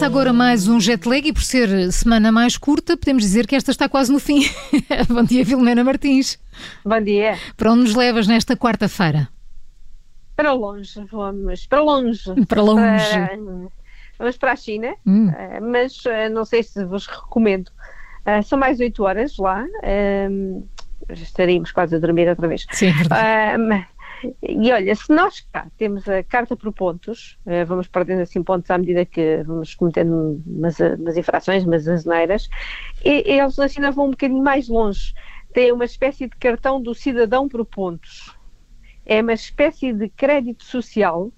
Começa agora mais um jet lag e por ser semana mais curta, podemos dizer que esta está quase no fim. Bom dia, Filomena Martins. Bom dia. Para onde nos levas nesta quarta-feira? Para longe, vamos. Para longe. Para longe. Para, vamos para a China, Hum. eh, mas eh, não sei se vos recomendo. Eh, São mais oito horas lá. estaríamos quase a dormir outra vez. Sim, é verdade. E olha, se nós cá temos a carta por pontos, eh, vamos perdendo assim pontos à medida que vamos cometendo umas, umas infrações, umas asneiras, e, eles na China vão um bocadinho mais longe. Têm uma espécie de cartão do cidadão por pontos. É uma espécie de crédito social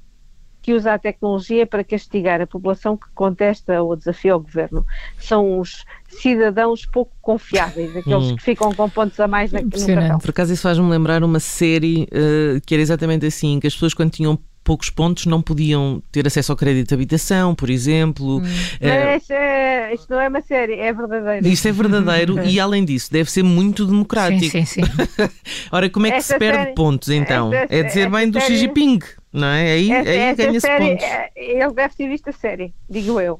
que usa a tecnologia para castigar a população que contesta ou desafia o governo. São os cidadãos pouco confiáveis, aqueles Hum. que ficam com pontos a mais na, no cartão. Por acaso isso faz-me lembrar uma série eh, que era exatamente assim, que as pessoas quando tinham poucos pontos não podiam ter acesso ao crédito de habitação, por exemplo. Eh, Mas é, isto não é uma série, é verdadeiro. isto é verdadeiro e, além disso, deve ser muito democrático. Sim, sim, sim. Ora, como é que Esta se perde série- pontos então? esta- é dizer bem do Xi série- Jinping, não é? Aí, Essa, aí essa série, pontos. é, ele deve ter visto a série, digo eu.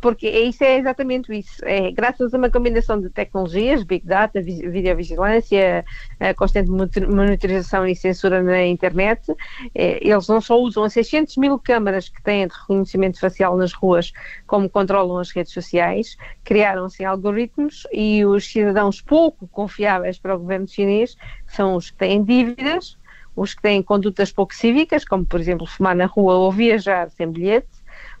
Porque é- isso é exatamente isso. É, graças a uma combinação de tecnologias, Big Data, vi- videovigilância, a constante monitor- monitorização e censura na internet, é, eles não só usam as 600 mil câmaras que têm de reconhecimento facial nas ruas, como controlam as redes sociais, criaram-se algoritmos e os cidadãos pouco confiáveis para o governo chinês são os que têm dívidas, os que têm condutas pouco cívicas, como por exemplo fumar na rua ou viajar sem bilhete,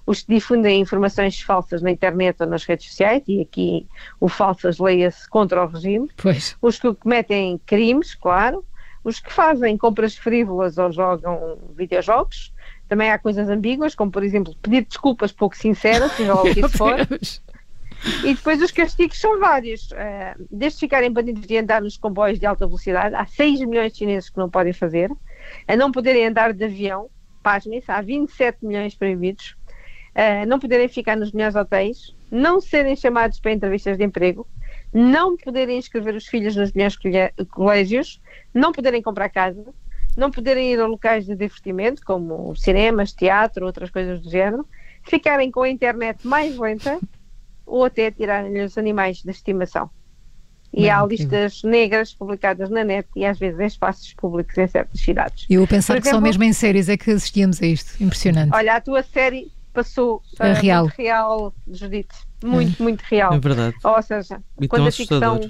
os que difundem informações falsas na internet ou nas redes sociais, e aqui o falsas leia-se contra o regime, Pois. os que cometem crimes, claro, os que fazem compras frívolas ou jogam videojogos. Também há coisas ambíguas, como por exemplo pedir desculpas pouco sinceras, seja lá o que isso for. E depois os castigos são vários. Eh, desde ficarem banidos de andar nos comboios de alta velocidade, há 6 milhões de chineses que não podem fazer, a não poderem andar de avião, pasmem-se, há 27 milhões proibidos, eh, não poderem ficar nos melhores hotéis, não serem chamados para entrevistas de emprego, não poderem inscrever os filhos nos melhores colégios, não poderem comprar casa, não poderem ir a locais de divertimento, como cinemas, teatro, outras coisas do género, ficarem com a internet mais lenta ou até tirarem-lhe os animais de estimação. E Bem, há listas negras publicadas na net e às vezes em espaços públicos em certas cidades. Eu a pensar Por que só exemplo- mesmo em séries é que assistíamos a isto. Impressionante. Olha, a tua série passou É ah, real. muito real, Judite. Muito, muito real. É verdade. Ou seja, E quando a ficção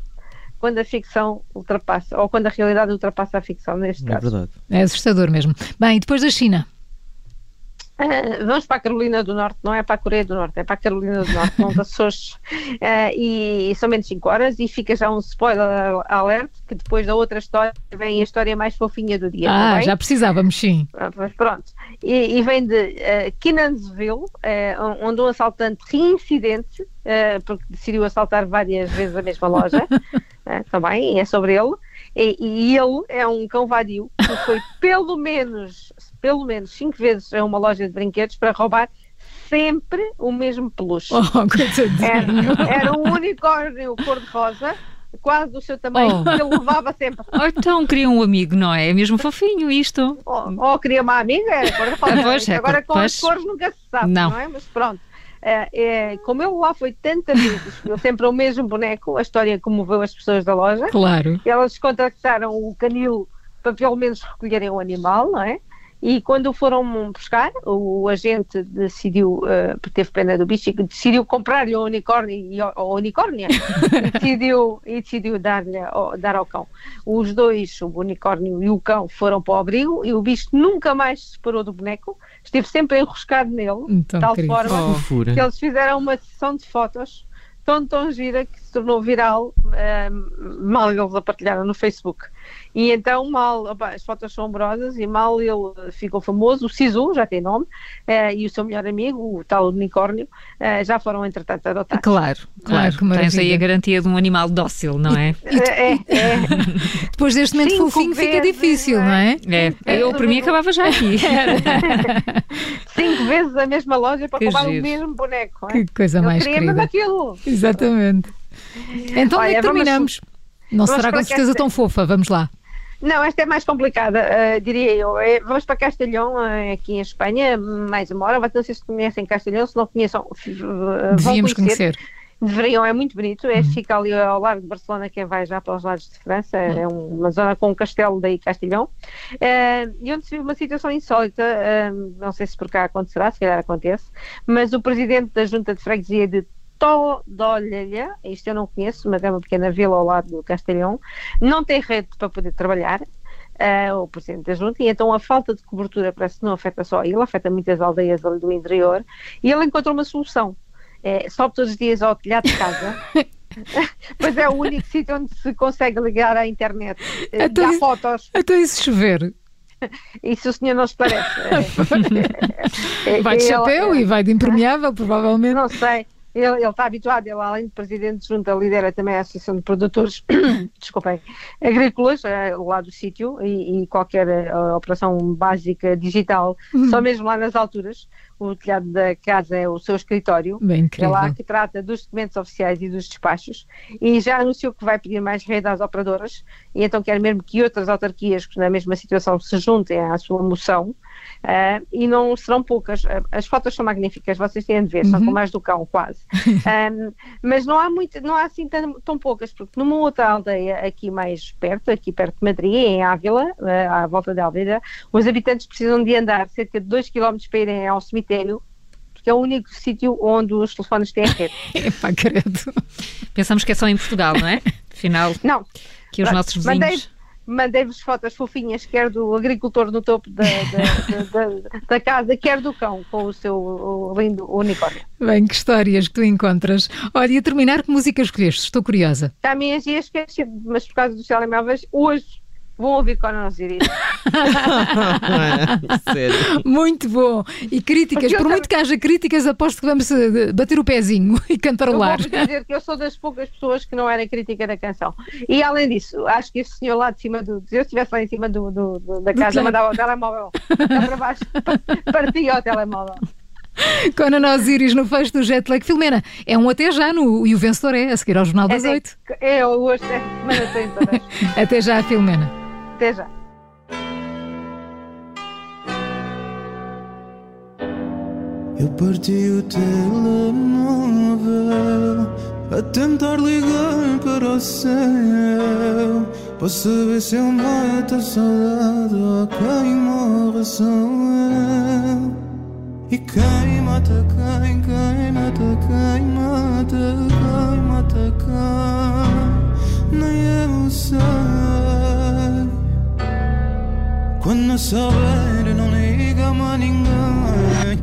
quando a ficção ultrapassa, ou quando a realidade ultrapassa a ficção, neste É caso. verdade. É assustador mesmo. Bem, e depois da China? Ah, vamos para a Carolina do Norte, não é para a Coreia do Norte, é para a Carolina do Norte, não das Açores. Ah, e são menos 5 horas e fica já um spoiler alert que depois da outra história vem a história mais fofinha do dia. tá Ah, já precisávamos, sim. Ah, pois pronto. E, e vem de uh, Kinansville, eh, onde um assaltante reincidente, eh, porque decidiu assaltar várias vezes a mesma loja, eh, também, é sobre ele. E, e ele é um cão vadio que foi pelo menos, pelo menos cinco vezes a uma loja de brinquedos para roubar sempre o mesmo peluche. Oh. Era, era um unicórnio cor-de-rosa, quase do seu tamanho, Oh. que ele levava sempre. Ou então queria um amigo, não é? É mesmo fofinho isto. Ou, ou queria uma amiga, rosa. Ah, pois, é Agora com as pois. cores nunca se sabe, não, Não. é? Mas pronto. É, é, como ele lá foi tantas vezes, ele sempre o mesmo boneco, a história comoveu as pessoas da loja. Claro. Elas contactaram o canil para pelo menos recolherem o animal, não é? E quando o foram buscar, o agente decidiu, porque teve pena do bicho, e decidiu comprar-lhe o unicórnio, e ou unicórnia, e decidiu, e decidiu dar-lhe dar ao cão. Os dois, o unicórnio e o cão, foram para o abrigo e o bicho nunca mais se separou do boneco, esteve sempre enroscado nele, Então, de tal querido. forma Que fofura. que eles fizeram uma sessão de fotos tão, tão gira que se tornou viral ahm, mal eles a partilharam no Facebook. E então, mal, opa, as fotos são amorosas e mal ele ficou famoso, o Sisu, já tem nome, eh, e o seu melhor amigo, o tal unicórnio, eh, já foram entretanto adotados. Claro, claro. Ah, que Tens aí a garantia de um animal dócil, não é? É, é, é. Depois deste momento Cinco fofinho fica vezes, difícil, não não é? é? É, eu para mim acabava já aqui. Cinco vezes a mesma loja para Que roubar giro. o mesmo boneco. é? Que coisa Ele mais queria mesmo aquilo. Exatamente. Então onde é Olha, que vamos- terminamos? Não vamos será com certeza esta- tão fofa, vamos lá. Não, esta é mais complicada, uh, diria eu. É, vamos para Castelhão, uh, aqui em Espanha, mais uma hora. Não sei se conhecem Castelhão, se não conheçam, uh, Devíamos conhecer. Deveriam, é muito bonito. É, uhum. Fica ali ao lado de Barcelona, quem vai já para os lados de França. Uhum. É uma zona com um castelo daí, Castelhão. e onde se vive uma situação insólita, não sei se por cá acontecerá, se calhar acontece, mas o presidente da Junta de Freguesia de Todolha, isto eu não conheço, mas é uma pequena vila ao lado do Castelhão, não tem rede para poder trabalhar, uh, o Presidente da Junta, e então a falta de cobertura parece que não afeta só ele, afeta muitas aldeias ali do interior, e ele encontrou uma solução. É, sobe todos os dias ao telhado de casa. pois é o único sítio onde se consegue ligar à internet. Eh, então, dá fotos. Até isso chover. Isso o senhor não se parece. vai de chapéu e vai de impermeável, provavelmente. Não sei. Ele, ele, está habituado, ele além de presidente de junta, lidera também a Associação de Produtores, desculpem, agrícolas, é, lá do sítio, e, e qualquer uh, operação básica digital, uhum. só mesmo lá nas alturas, o telhado da casa é o seu escritório, Bem é lá que trata dos documentos oficiais e dos despachos, e já anunciou que vai pedir mais rede às operadoras, e então quer mesmo que outras autarquias na mesma situação se juntem à sua moção, Uh, e não serão poucas. Uh, as fotos são magníficas, vocês têm de ver, uhum. são com mais do cão, quase. um, mas não há muito, não há assim tão, tão, poucas, porque numa outra aldeia aqui mais perto, aqui perto de Madrid, em Ávila, uh, à volta de Ávila, os habitantes precisam de andar cerca de 2 km para irem ao cemitério porque é o único sítio onde os telefones têm rede. Pá, credo. Pensamos que é só em Portugal, não é? Afinal, não. que os nossos vizinhos... Mandei mandei-vos fotos fofinhas, quer do agricultor no topo da, da, da, da, casa, quer do cão, com o seu lindo unicórnio. Bem, que histórias que tu encontras. Olha, e a terminar, que música escolheste? Estou curiosa. A minha ia esquecer, mas por causa dos telemóveis, hoje Vão ouvir Conan Osiris. Muito bom. E críticas, por muito que haja críticas, aposto que vamos eh, bater o pezinho e cantarolar. Eu vou dizer que eu sou das poucas pessoas que não era crítica da canção. E além disso, acho que esse senhor lá de cima do. Se eu estivesse lá em cima do, do, do da casa, mandava o telemóvel para baixo, partia o telemóvel. Conan Osiris no fecho do Jetlag. Filomena, é um até já no, e o vencedor é a seguir ao Jornal das Oito. É, é, hoje é semana tem todas. até já, Filomena. Até já. Eu parti o telemóvel a tentar ligar para o céu para saber se eu mato a saudade ou quem morre sou eu. E quem mata quem, quem mata quem mata quem mata quem, nem eu sei. Quando souber, não liga ninguém.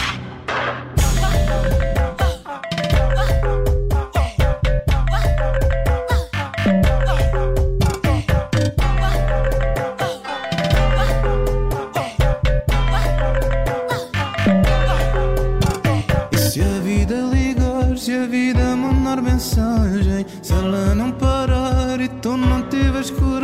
E se a vida ligar, se a vida mandar mensagem, se ela não parar e tu não tiveres coragem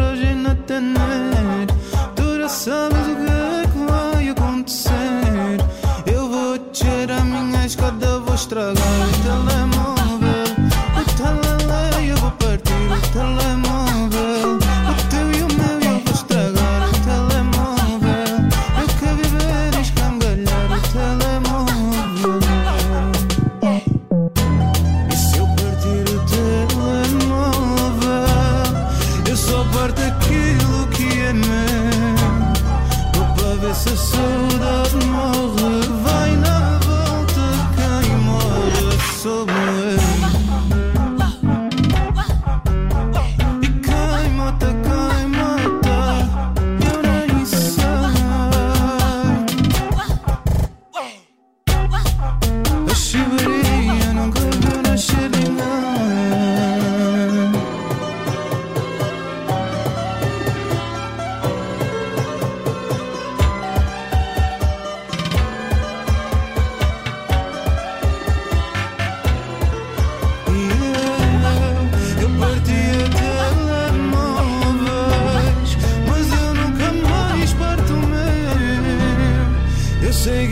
saudade morre, vai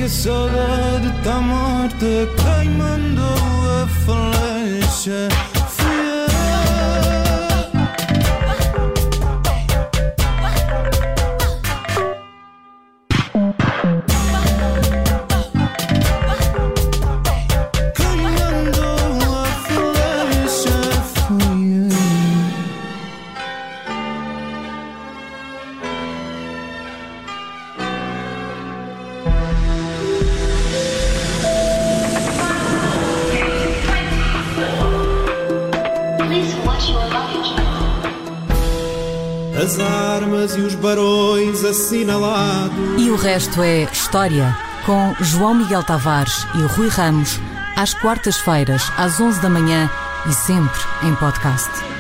a saudade tá morta. Quem mandou a flecha? As armas e os barões assinalados. E o resto é história, com João Miguel Tavares e Rui Ramos, às quartas-feiras, às 11 da manhã e sempre em podcast.